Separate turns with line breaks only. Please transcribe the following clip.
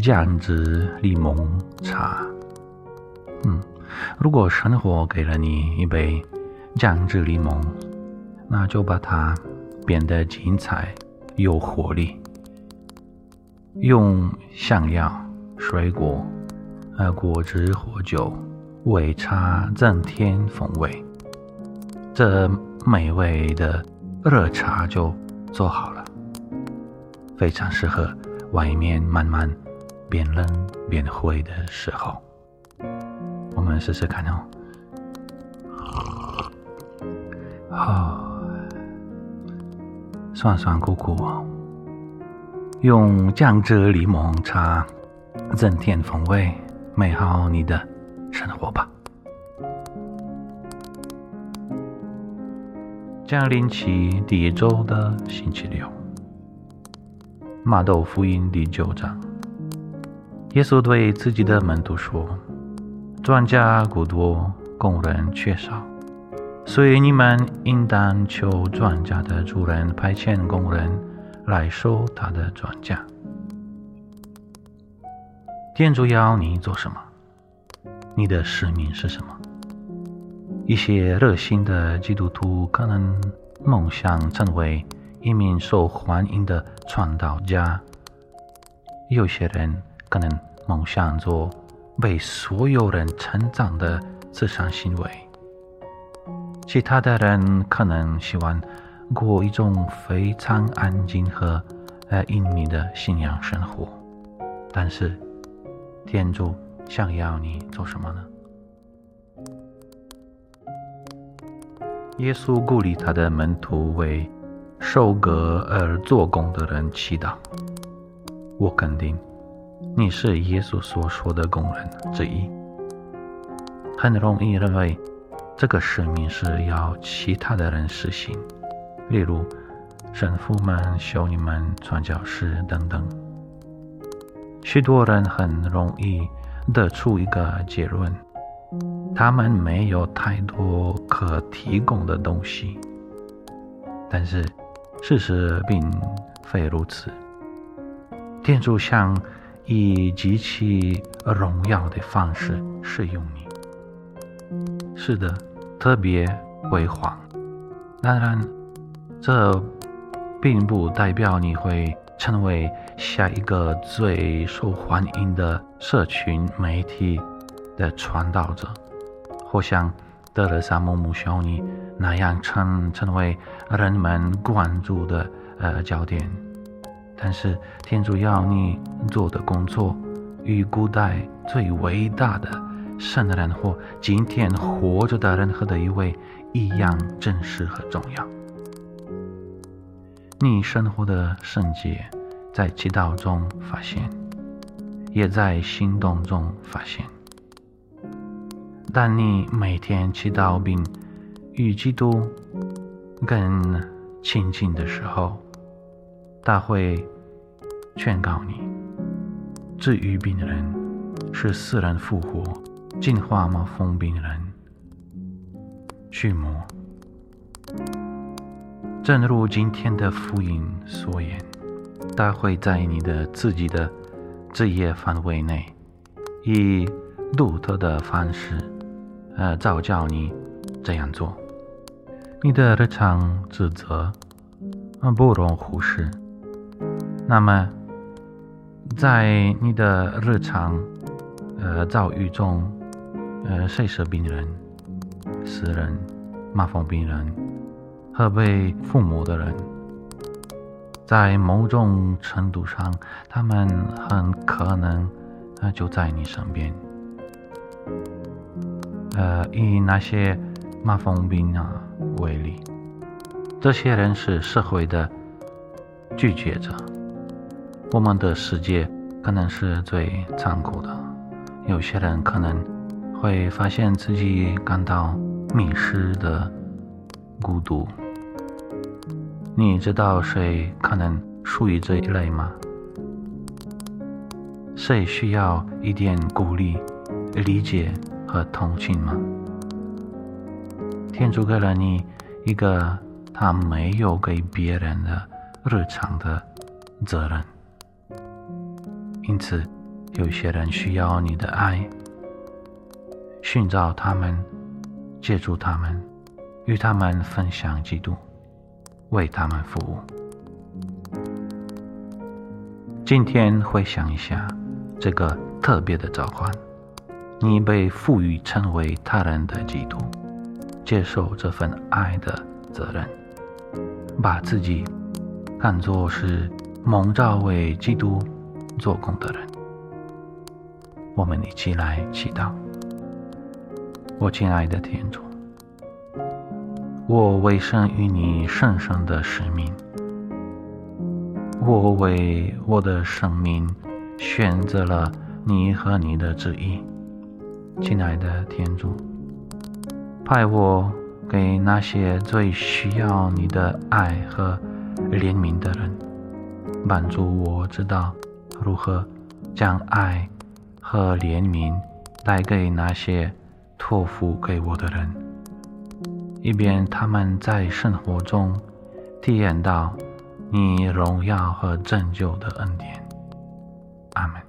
酱汁柠檬茶。嗯，如果生活给了你一杯酱汁柠檬，那就把它变得精彩有活力，用香料、水果、呃果汁或酒为茶增添风味，这美味的热茶就做好了，非常适合外面慢慢变冷变灰的时候。我们试试看哦。好，酸酸苦苦，用酱汁柠檬茶增添风味，美好你的生活吧。降临期第一周的星期六，马窦福音第九章，耶稣对自己的门徒说：“庄稼过多，工人缺少，所以你们应当求庄稼的主人派遣工人来收他的庄稼。”天主要你做什么？你的使命是什么？一些热心的基督徒可能梦想成为一名受欢迎的传道家，有些人可能梦想做被所有人称赞的慈善行为，其他的人可能喜欢过一种非常安静和呃隐秘的信仰生活。但是，天主想要你做什么呢？耶稣鼓励他的门徒为受割而做工的人祈祷。我肯定你是耶稣所说的工人之一。很容易认为这个使命是要其他的人实行，例如神父们、修女们、传教士等等。许多人很容易得出一个结论。他们没有太多可提供的东西，但是事实并非如此。天主像以极其荣耀的方式使用你，是的，特别辉煌。当然，这并不代表你会成为下一个最受欢迎的社群媒体的传道者。或像德勒萨姆姆修女那样成成为人们关注的呃焦点，但是天主要你做的工作与古代最伟大的圣人或今天活着的任何的一位一样真实和重要。你生活的圣洁在祈祷中发现，也在行动中发现。当你每天祈祷并与基督更亲近的时候，他会劝告你：治愈病人，使死人复活，净化吗风病人，驱魔。正如今天的福音所言，他会在你的自己的职业范围内，以独特的方式。呃，照教你这样做，你的日常职责不容忽视。那么，在你的日常呃遭遇中，呃，谁是病人、死人、麻风病人和被父母的人，在某种程度上，他们很可能呃就在你身边。呃，以那些麻风病啊为例，这些人是社会的拒绝者。我们的世界可能是最残酷的。有些人可能会发现自己感到迷失的孤独。你知道谁可能属于这一类吗？谁需要一点鼓励、理解和同情吗？天主给了你一个他没有给别人的日常的责任，因此。有些人需要你的爱，寻找他们，借助他们，与他们分享基督，为他们服务。今天回想一下这个特别的召唤，你被赋予成为他人的基督，接受这份爱的责任，把自己看作是蒙召为基督做工的人。我们一起来祈祷，我亲爱的天主，我委身于你圣圣的使命，我为我的生命选择了你和你的旨意。亲爱的天主，派我给那些最需要你的爱和怜悯的人，帮助我知道如何将爱。和怜悯带给那些托付给我的人，以便他们在生活中体验到你荣耀和拯救的恩典。阿门。